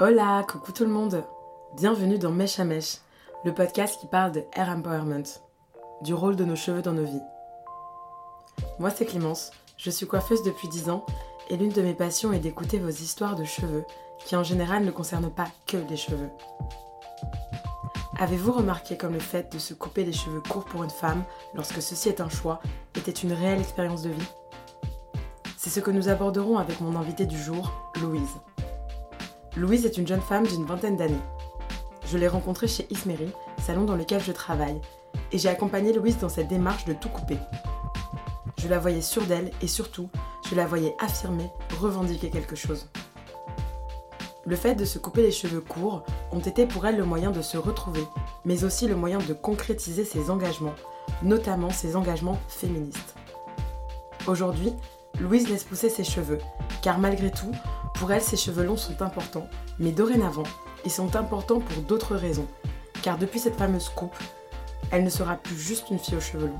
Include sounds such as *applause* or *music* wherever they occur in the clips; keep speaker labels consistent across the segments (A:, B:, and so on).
A: Hola, coucou tout le monde Bienvenue dans Mèche à Mèche, le podcast qui parle de hair empowerment, du rôle de nos cheveux dans nos vies. Moi c'est Clémence, je suis coiffeuse depuis 10 ans et l'une de mes passions est d'écouter vos histoires de cheveux qui en général ne concernent pas que les cheveux. Avez-vous remarqué comme le fait de se couper les cheveux courts pour une femme, lorsque ceci est un choix, était une réelle expérience de vie? C'est ce que nous aborderons avec mon invitée du jour, Louise. Louise est une jeune femme d'une vingtaine d'années. Je l'ai rencontrée chez Ismeri, salon dans lequel je travaille, et j'ai accompagné Louise dans cette démarche de tout couper. Je la voyais sûre d'elle et surtout, je la voyais affirmer, revendiquer quelque chose. Le fait de se couper les cheveux courts ont été pour elle le moyen de se retrouver, mais aussi le moyen de concrétiser ses engagements, notamment ses engagements féministes. Aujourd'hui, Louise laisse pousser ses cheveux, car malgré tout, pour elle, ses cheveux longs sont importants, mais dorénavant, ils sont importants pour d'autres raisons, car depuis cette fameuse coupe, elle ne sera plus juste une fille aux cheveux longs.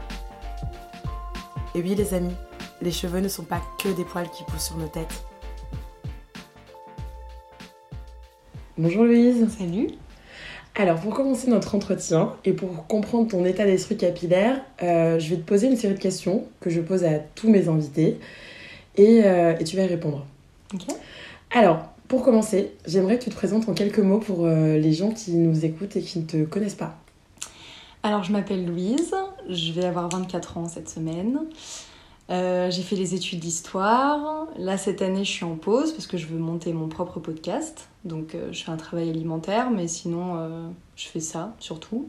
A: Et oui les amis, les cheveux ne sont pas que des poils qui poussent sur nos têtes. Bonjour Louise.
B: Salut.
A: Alors pour commencer notre entretien et pour comprendre ton état d'esprit capillaire, euh, je vais te poser une série de questions que je pose à tous mes invités et, euh, et tu vas y répondre.
B: Ok.
A: Alors, pour commencer, j'aimerais que tu te présentes en quelques mots pour euh, les gens qui nous écoutent et qui ne te connaissent pas.
B: Alors, je m'appelle Louise, je vais avoir 24 ans cette semaine. Euh, j'ai fait les études d'histoire. Là, cette année, je suis en pause parce que je veux monter mon propre podcast. Donc, euh, je fais un travail alimentaire, mais sinon, je fais ça surtout.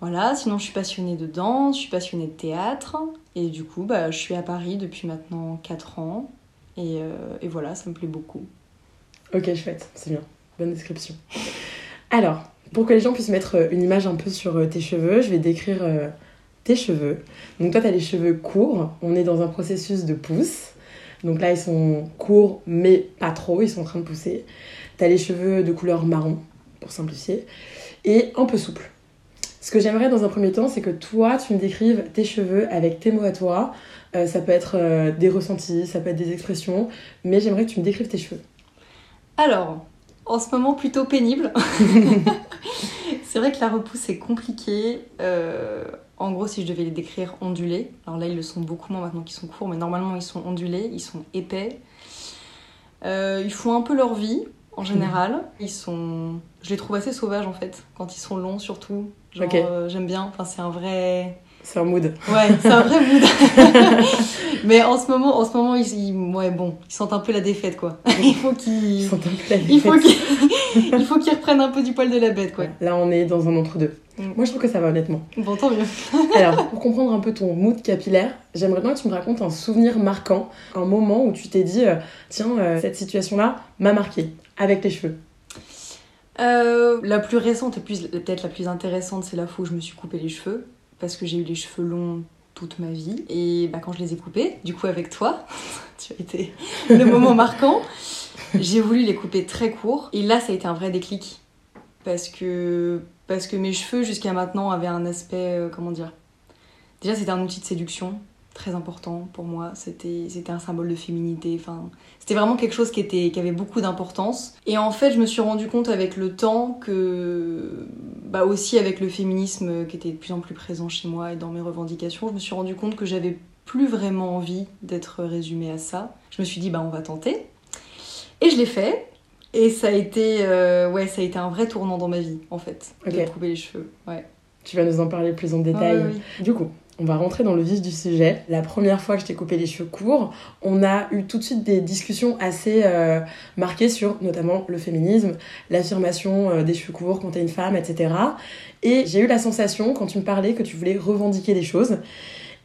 B: Voilà, sinon, je suis passionnée de danse, je suis passionnée de théâtre. Et du coup, bah, je suis à Paris depuis maintenant 4 ans. Et, euh, et voilà, ça me plaît beaucoup.
A: Ok, chouette, c'est bien. Bonne description. Alors, pour que les gens puissent mettre euh, une image un peu sur euh, tes cheveux, je vais décrire tes cheveux. Donc toi, tu as les cheveux courts. On est dans un processus de pousse. Donc là, ils sont courts, mais pas trop. Ils sont en train de pousser. Tu les cheveux de couleur marron, pour simplifier, et un peu souple. Ce que j'aimerais dans un premier temps, c'est que toi, tu me décrives tes cheveux avec tes mots à toi. Euh, ça peut être euh, des ressentis, ça peut être des expressions, mais j'aimerais que tu me décrives tes cheveux.
B: Alors, en ce moment, plutôt pénible. *laughs* c'est vrai que la repousse est compliquée. Euh, en gros, si je devais les décrire ondulés, alors là, ils le sont beaucoup moins maintenant qu'ils sont courts, mais normalement, ils sont ondulés, ils sont épais. Euh, ils font un peu leur vie, en général. Ils sont... Je les trouve assez sauvages, en fait, quand ils sont longs, surtout. Genre, euh, j'aime bien. Enfin, c'est un vrai...
A: C'est un mood.
B: Ouais, c'est un vrai mood. *laughs* mais en ce moment, en ce moment ils, ils- ouais, bon, ils sentent un peu la défaite, quoi. Il faut qu'ils...
A: Ils sont un peu la
B: Il faut
A: défaite.
B: qu'ils *laughs* il faut qu'ils reprennent un peu du poil de la bête, quoi.
A: Là, on est dans un entre-deux.
B: Mm.
A: Moi, je trouve que ça va, honnêtement.
B: Bon, tant mieux. *laughs*
A: Alors, pour comprendre un peu ton mood capillaire, j'aimerais bien que tu me racontes un souvenir marquant, un moment où tu t'es dit, euh, tiens, euh, cette situation-là m'a marqué, avec les cheveux.
B: Euh, la plus récente et plus- peut-être la plus intéressante, c'est la fois où je me suis coupé les cheveux. Parce que j'ai eu les cheveux longs toute ma vie. Et bah, quand je les ai coupés, du coup avec toi, *laughs* tu as été le moment *laughs* marquant, j'ai voulu les couper très courts. Et là, ça a été un vrai déclic. Parce que, parce que mes cheveux, jusqu'à maintenant, avaient un aspect, euh, comment dire? Déjà, c'était un outil de séduction très important pour moi. C'était c'était un symbole de féminité. Enfin, c'était vraiment quelque chose qui, était, qui avait beaucoup d'importance. Et en fait, je me suis rendu compte avec le temps que, bah aussi avec le féminisme qui était de plus en plus présent chez moi et dans mes revendications, je me suis rendu compte que j'avais plus vraiment envie d'être résumée à ça. Je me suis dit, bah on va tenter. Et je l'ai fait. Et ça a été, euh, ouais, ça a été un vrai tournant dans ma vie, en fait, de
A: Ok.
B: couper les cheveux. Ouais.
A: Tu vas nous en parler plus en détail.
B: Ouais.
A: Du coup, on va rentrer dans le vif du sujet. La première fois que je t'ai coupé les cheveux courts, on a eu tout de suite des discussions assez euh, marquées sur notamment le féminisme, l'affirmation euh, des cheveux courts quand t'es une femme, etc. Et j'ai eu la sensation, quand tu me parlais, que tu voulais revendiquer des choses.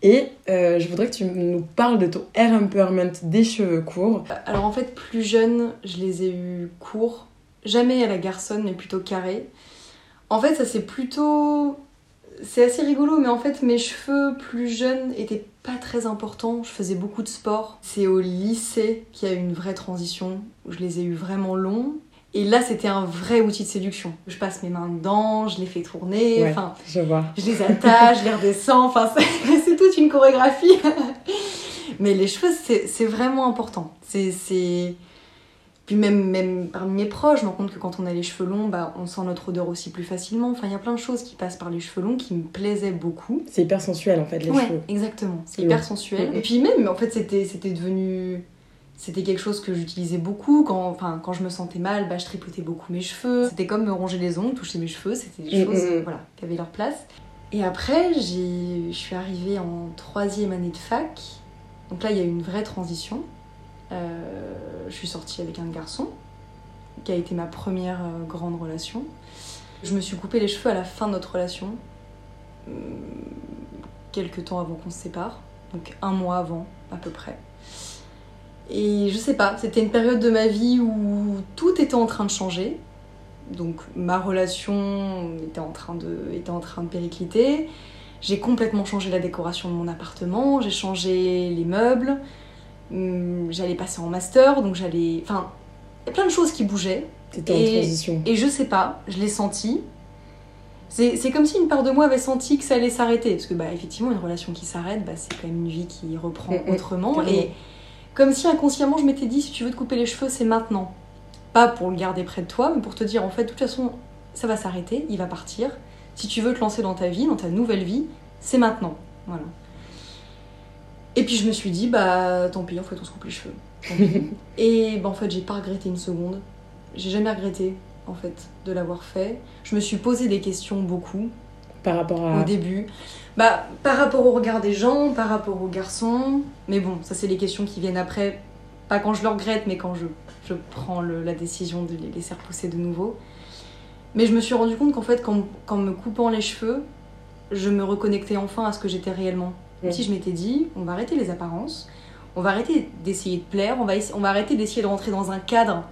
A: Et euh, je voudrais que tu nous parles de ton hair empowerment des cheveux courts.
B: Alors en fait, plus jeune, je les ai eus courts. Jamais à la garçonne, mais plutôt carrés. En fait, ça c'est plutôt... C'est assez rigolo, mais en fait, mes cheveux plus jeunes étaient pas très importants. Je faisais beaucoup de sport. C'est au lycée qu'il y a eu une vraie transition, où je les ai eus vraiment longs. Et là, c'était un vrai outil de séduction. Je passe mes mains dedans, je les fais tourner,
A: Ouais.
B: enfin,
A: Je vois.
B: je les attache, je les redescends, enfin c'est *laughs* toute une chorégraphie. *laughs* Mais les cheveux, c'est c'est vraiment important. C'est c'est- Puis même, même parmi mes proches, je me rends compte que quand on a les cheveux longs, bah, on sent notre odeur aussi plus facilement. Enfin, il y a plein de choses qui passent par les cheveux longs qui me plaisaient beaucoup.
A: C'est hyper sensuel en fait, les
B: ouais,
A: cheveux.
B: exactement. C'est hyper sensuel. Et puis même, en fait, c'était c'était devenu... C'était quelque chose que j'utilisais beaucoup. Quand, enfin, quand je me sentais mal, bah, je tripotais beaucoup mes cheveux. C'était comme me ronger les ongles, toucher mes cheveux. C'était des
A: Mhm.
B: choses euh, voilà, qui avaient leur place. Et après, je suis arrivée en troisième année de fac. Donc là, il y a eu une vraie transition. Euh, je suis sortie avec un garçon qui a été ma première euh, grande relation. Je me suis coupé les cheveux à la fin de notre relation, hum, quelques temps avant qu'on se sépare, donc un mois avant à peu près. Et je sais pas, c'était une période de ma vie où tout était en train de changer. Donc ma relation était en train de, était en train de péricliter. J'ai complètement changé la décoration de mon appartement, j'ai changé les meubles, j'allais passer en master, donc j'allais... Enfin, il y a plein de choses qui bougeaient.
A: C'était en
B: Et-
A: transition.
B: Et je sais pas, je l'ai senti. C'est comme si une part de moi avait senti que ça allait s'arrêter. Parce que, bah, effectivement, une relation qui s'arrête, bah, c'est quand même une vie qui reprend
A: Mm, mm,
B: autrement. Et comme si inconsciemment, je m'étais dit, si tu veux te couper les cheveux, c'est maintenant. Pas pour le garder près de toi, mais pour te dire, en fait, de toute façon, ça va s'arrêter, il va partir. Si tu veux te lancer dans ta vie, dans ta nouvelle vie, c'est maintenant. Voilà. Et puis je me suis dit, bah tant pis, en fait, on se coupe les cheveux. *laughs* Et bah, en fait, j'ai pas regretté une seconde. J'ai jamais regretté, en fait, de l'avoir fait. Je me suis posé des questions beaucoup
A: Par rapport
B: au début. Bah, par rapport au regard des gens, par rapport aux garçons. Mais bon, ça, c'est les questions qui viennent après. Pas quand je le regrette, mais quand je, je prends le- la décision de les laisser repousser de nouveau. Mais je me suis rendu compte qu'en fait, qu'en qu'en me coupant les cheveux, je me reconnectais enfin à ce que j'étais réellement. Comme
A: Mm.
B: si je m'étais dit, on va arrêter les apparences, on va arrêter d'essayer de plaire, on va, essa- on va arrêter d'essayer de rentrer dans un cadre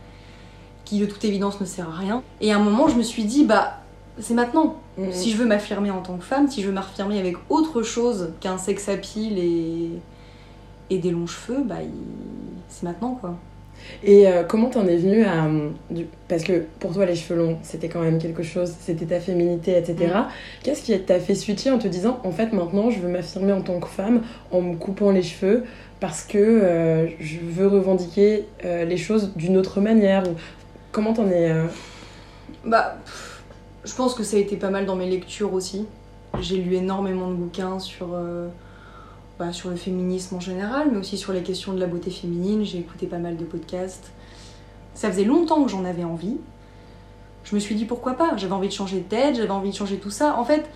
B: qui de toute évidence ne sert à rien. Et à un moment, je me suis dit, bah, c'est maintenant.
A: Mhm.
B: Si je veux m'affirmer en tant que femme, si je veux m'affirmer avec autre chose qu'un sex appeal et, et des longs cheveux, bah, il- c'est maintenant quoi.
A: Et euh, comment t'en es venue à. euh, du- Parce que pour toi, les cheveux longs, c'était quand même quelque chose, c'était ta féminité, etc.
B: Mm.
A: Qu'est-ce qui t'a fait switcher en te disant, en fait, maintenant, je veux m'affirmer en tant que femme en me coupant les cheveux parce que euh, je veux revendiquer euh, les choses d'une autre manière ou... Comment t'en es.
B: Bah, pff, je pense que ça a été pas mal dans mes lectures aussi. J'ai lu énormément de bouquins sur, bah, sur le féminisme en général, mais aussi sur les questions de la beauté féminine. J'ai écouté pas mal de podcasts. Ça faisait longtemps que j'en avais envie. Je me suis dit pourquoi pas? J'avais envie de changer de tête, j'avais envie de changer tout ça. En fait,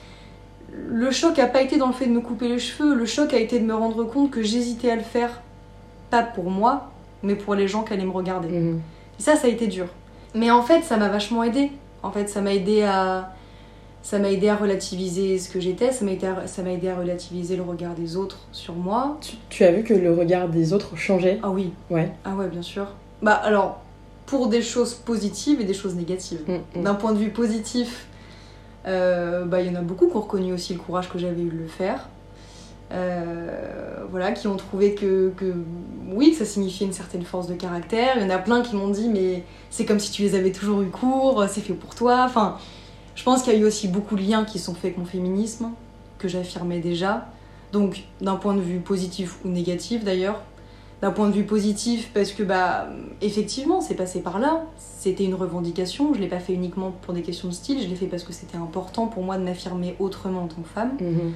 B: le choc a pas été dans le fait de me couper les cheveux. Le choc a été de me rendre compte que j'hésitais à le faire, pas pour moi, mais pour les gens qui allaient me regarder.
A: mhm.
B: Et ça, ça a été dur. Mais en fait, ça m'a vachement aidé. En fait, ça m'a aidé à ça m'a aidé à relativiser ce que j'étais, ça m'a aidé, à... aidé relativiser le regard des autres sur moi.
A: tu, tu as vu que le regard des autres changeait?
B: Ah oui,
A: Ouais.
B: ah ouais, bien sûr. Bah alors, pour des choses positives et des choses négatives.
A: Mm, mm.
B: D'un point de vue positif, euh, bah, il y en a beaucoup qui ont reconnu aussi le courage que j'avais eu de le faire. Euh, voilà, qui ont trouvé que, que oui, que ça signifiait une certaine force de caractère. Il y en a plein qui m'ont dit mais c'est comme si tu les avais toujours eu court, c'est fait pour toi. Enfin, je pense qu'il y a eu aussi beaucoup de liens qui sont faits avec mon féminisme, que j'affirmais déjà. Donc d'un point de vue positif ou négatif d'ailleurs. D'un point de vue positif parce que bah effectivement c'est passé par là, c'était une revendication, je l'ai pas fait uniquement pour des questions de style, je l'ai fait parce que c'était important pour moi de m'affirmer autrement en tant que femme.
A: Mhm.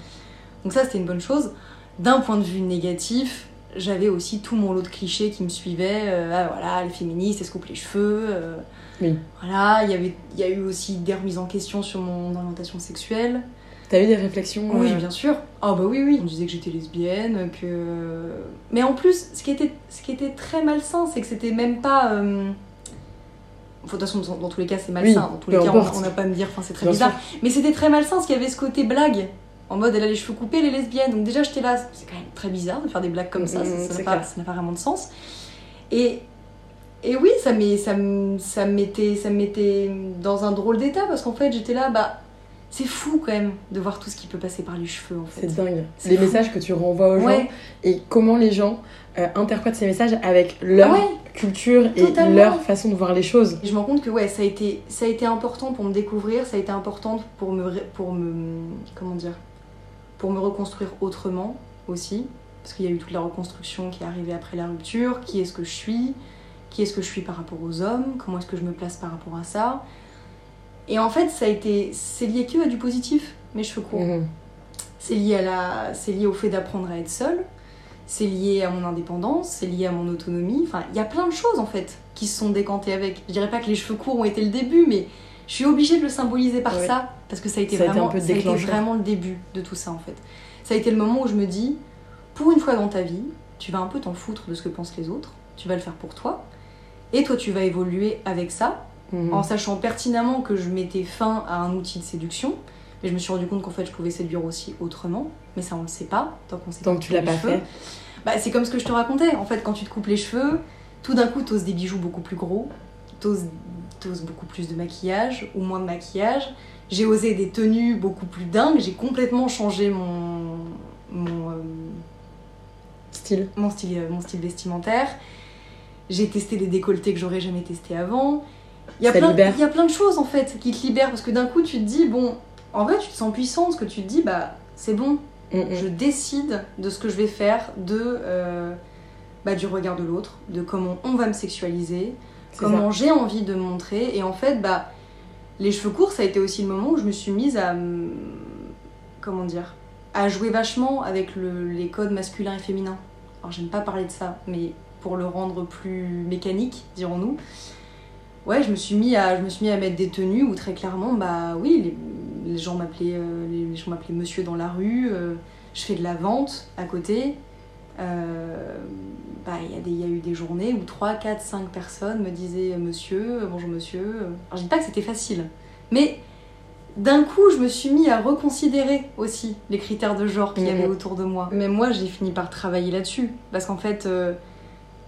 B: Donc ça, c'était une bonne chose. D'un point de vue négatif, j'avais aussi tout mon lot de clichés qui me suivaient. Euh, ah, voilà, les féministes, elles se coupent les cheveux. euh,
A: Oui.
B: Voilà, il y avait, il y a eu aussi des remises en question sur mon orientation sexuelle.
A: T'as eu des réflexions
B: Oui,
A: euh,
B: bien sûr. Ah bah oui, oui. On disait que j'étais lesbienne, que... Mais en plus, ce qui était, ce qui était très malsain, c'est que c'était même pas... euh, Enfin, de toute façon, dans, tous les cas, c'est malsain.
A: Oui,
B: dans tous les cas, on-
A: importe.
B: on n'a pas à me dire, enfin, c'est très
A: Bien
B: bizarre. Mais c'était très malsain, parce qu'il y avait ce côté blague. En mode, elle a les cheveux coupés, les lesbiennes. Donc déjà, j'étais là, c'est quand même très bizarre de faire des blagues comme ça,
A: Mm,
B: ça- n'a pas, vraiment de sens. Et, et oui, ça, m'est- ça, mettait dans un drôle d'état, parce qu'en fait, j'étais là, bah, c'est fou quand même de voir tout ce qui peut passer par les cheveux, en fait.
A: C'est dingue.
B: C'est
A: Les
B: fou.
A: messages que tu renvoies aux gens
B: Ouais,
A: et comment les gens euh, interprètent ces messages avec leur
B: ouais.
A: culture et
B: Totalement.
A: leur façon de voir les choses.
B: Et je me rends compte que ouais, ça a été, ça a été important pour me découvrir, ça a été important pour me, pour me, comment dire, pour me reconstruire autrement aussi, parce qu'il y a eu toute la reconstruction qui est arrivée après la rupture, qui est-ce que je suis, qui est-ce que je suis par rapport aux hommes, comment est-ce que je me place par rapport à ça. Et en fait, ça a été, c'est lié que à du positif, mes cheveux courts.
A: Mhm.
B: C'est lié, à la... c'est lié au fait d'apprendre à être seule, c'est lié à mon indépendance, c'est lié à mon autonomie. Enfin, il y a plein de choses en fait qui se sont décantées avec. Je dirais pas que les cheveux courts ont été le début, mais je suis obligée de le symboliser par
A: Ouais.
B: ça, parce que ça a été,
A: Ça a été
B: vraiment, ça a été vraiment le début de tout ça en fait. Ça a été le moment où je me dis, pour une fois dans ta vie, tu vas un peu t'en foutre de ce que pensent les autres, tu vas le faire pour toi, et toi tu vas évoluer avec ça,
A: Mhm.
B: en sachant pertinemment que je mettais fin à un outil de séduction. Mais je me suis rendu compte qu'en fait, je pouvais séduire aussi autrement. Mais ça, on le sait pas, tant qu'on sait
A: Tant
B: pas
A: que tu l'as pas
B: cheveux.
A: fait.
B: Bah, c'est comme ce que je te racontais. En fait, quand tu te coupes les cheveux, tout d'un coup, t'oses des bijoux beaucoup plus gros, t'oses t'oses beaucoup plus de maquillage ou moins de maquillage. J'ai osé des tenues beaucoup plus dingues. J'ai complètement changé mon, mon, euh,
A: Style.
B: mon style, mon style vestimentaire. J'ai testé des décolletés que j'aurais jamais testé avant. Il y, a plein,
A: libère.
B: il y a plein de choses en fait qui te libèrent parce que d'un coup tu te dis, bon, en vrai tu te sens puissant parce que tu te dis, bah c'est bon,
A: Mhm.
B: je décide de ce que je vais faire, de, euh, bah, du regard de l'autre, de comment on va me sexualiser, comment j'ai envie de montrer. Et en fait, bah, les cheveux courts, ça a été aussi le moment où je me suis mise à. me- Comment dire À jouer vachement avec le- les codes masculins et féminins. Alors, j'aime pas parler de ça, mais pour le rendre plus mécanique, dirons-nous. Ouais, je me suis mis à, je me suis mis à mettre des tenues où très clairement, bah oui, les, les gens m'appelaient, euh, les, gens m'appelaient Monsieur dans la rue. euh, je fais de la vente à côté. Euh, il y, a des- il y a eu des journées où 3, 4, 5 personnes me disaient euh, monsieur, euh, bonjour monsieur. Alors je dis pas que c'était facile, mais d'un coup je me suis mis à reconsidérer aussi les critères de genre qu'il y
A: Mhm.
B: avait autour de moi. Même moi j'ai fini par travailler là-dessus, parce qu'en fait, euh,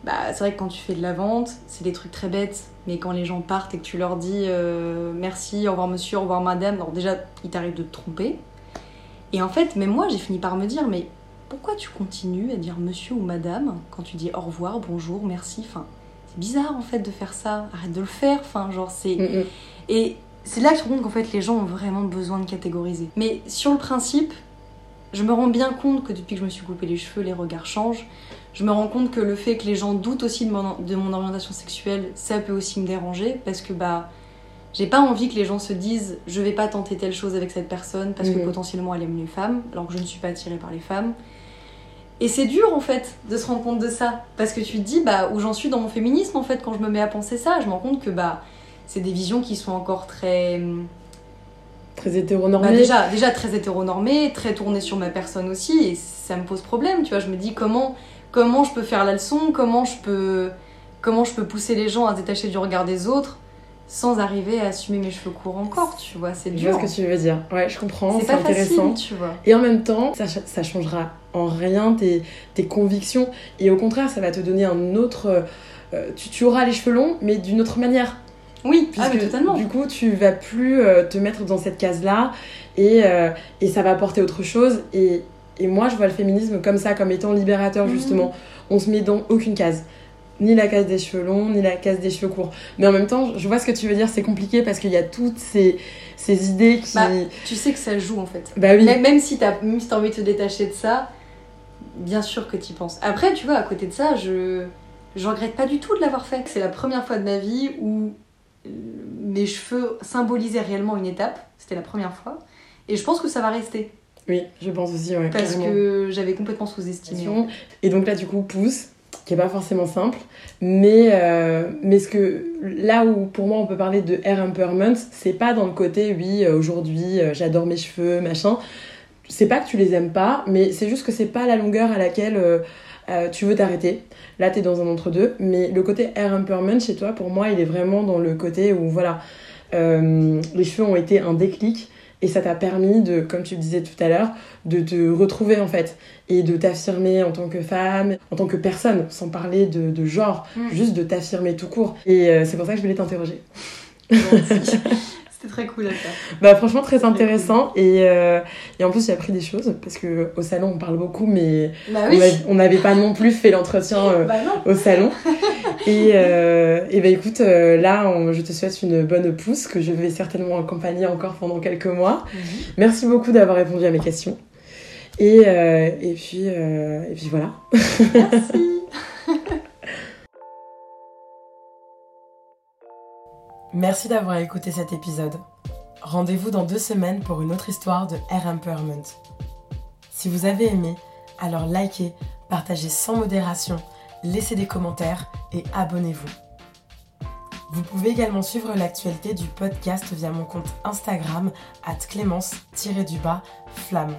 B: bah, c'est vrai que quand tu fais de la vente, c'est des trucs très bêtes, mais quand les gens partent et que tu leur dis euh, merci, au revoir monsieur, au revoir madame, alors déjà il t'arrive de te tromper. Et en fait, même moi j'ai fini par me dire mais pourquoi tu continues à dire monsieur ou madame quand tu dis au revoir, bonjour, merci Enfin, c'est bizarre en fait de faire ça. Arrête de le faire. Enfin, genre c'est.
A: Mhm.
B: Et c'est là que je me rends compte qu'en fait les gens ont vraiment besoin de catégoriser. Mais sur le principe, je me rends bien compte que depuis que je me suis coupé les cheveux, les regards changent. Je me rends compte que le fait que les gens doutent aussi de mon, de mon orientation sexuelle, ça peut aussi me déranger parce que bah j'ai pas envie que les gens se disent je vais pas tenter telle chose avec cette personne parce que
A: Mhm.
B: potentiellement elle aime les femmes alors que je ne suis pas attirée par les femmes. Et c'est dur en fait de se rendre compte de ça parce que tu te dis bah où j'en suis dans mon féminisme en fait quand je me mets à penser ça, je me rends compte que bah c'est des visions qui sont encore très hum,
A: Très hétéronormé.
B: bah déjà, déjà très hétéronormée, très tournée sur ma personne aussi, et ça me pose problème, tu vois. Je me dis comment, comment je peux faire la leçon, comment je peux, comment je peux pousser les gens à se détacher du regard des autres? Sans arriver à assumer mes cheveux courts encore, tu vois. C'est
A: Je
B: dur.
A: vois ce que tu veux dire. Ouais, je comprends.
B: C'est
A: intéressant.
B: facile, tu vois.
A: Et en même temps, ça, ça changera en rien tes, tes convictions. Et au contraire, ça va te donner un autre. euh, tu, tu auras les cheveux longs, mais d'une autre manière.
B: Oui, ah, mais
A: Puisque,
B: totalement.
A: Du coup, tu vas plus euh, te mettre dans cette case-là et, euh, et ça va apporter autre chose. Et, et moi, je vois le féminisme comme ça, comme étant libérateur,
B: Mhm.
A: justement. On se met dans aucune case. Ni la case des cheveux longs, ni la case des cheveux courts. Mais en même temps, je vois ce que tu veux dire, c'est compliqué parce qu'il y a toutes ces, ces idées qui.
B: Bah, Tu sais que ça joue en fait.
A: Bah oui.
B: Même, même si t'as si envie de te détacher de ça, bien sûr que t'y penses. Après, tu vois, à côté de ça, je je regrette pas du tout de l'avoir fait. C'est la première fois de ma vie où euh, mes cheveux symbolisaient réellement une étape. C'était la première fois. Et je pense que ça va rester.
A: Oui, je pense aussi, ouais.
B: Parce
A: carrément.
B: que j'avais complètement sous-estimé.
A: Et donc là, du coup, pouce, qui est pas forcément simple, mais, euh, mais ce que là où pour moi on peut parler de hair empowerment, c'est pas dans le côté oui, euh, aujourd'hui euh, j'adore mes cheveux, machin. C'est pas que tu les aimes pas, mais c'est juste que c'est pas la longueur à laquelle tu veux t'arrêter. Là, t'es dans un entre-deux, mais le côté hair empowerment chez toi, pour moi, il est vraiment dans le côté où voilà, les cheveux ont été un déclic. Et ça t'a permis de, comme tu le disais tout à l'heure, de te retrouver en fait et de t'affirmer en tant que femme, en tant que personne, sans parler de, de genre,
B: Mm.
A: juste de t'affirmer tout court. Et euh, c'est pour ça que je voulais t'interroger. *laughs*
B: C'était très cool à faire.
A: Bah franchement très intéressant et, euh, et en plus j'ai appris des choses parce que au salon on parle beaucoup mais
B: Bah
A: on
B: oui.
A: a- on n'avait pas non plus fait l'entretien euh,
B: Bah non.
A: au salon. *laughs* Et, euh, et bah écoute, euh, là on- je te souhaite une bonne pousse que je vais certainement accompagner encore pendant quelques mois.
B: Mhm.
A: Merci beaucoup d'avoir répondu à mes questions. Et, euh, et, puis, euh, et puis voilà.
B: Merci. *laughs*
A: Merci d'avoir écouté cet épisode. Rendez-vous dans deux semaines pour une autre histoire de Air Empowerment. Si vous avez aimé, alors likez, partagez sans modération, laissez des commentaires et abonnez-vous. Vous pouvez également suivre l'actualité du podcast via mon compte Instagram at clémence-flamme.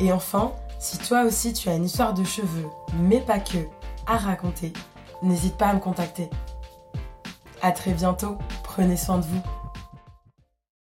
A: Et enfin, si toi aussi tu as une histoire de cheveux, mais pas que, à raconter, n'hésite pas à me contacter. A très bientôt, prenez soin de vous.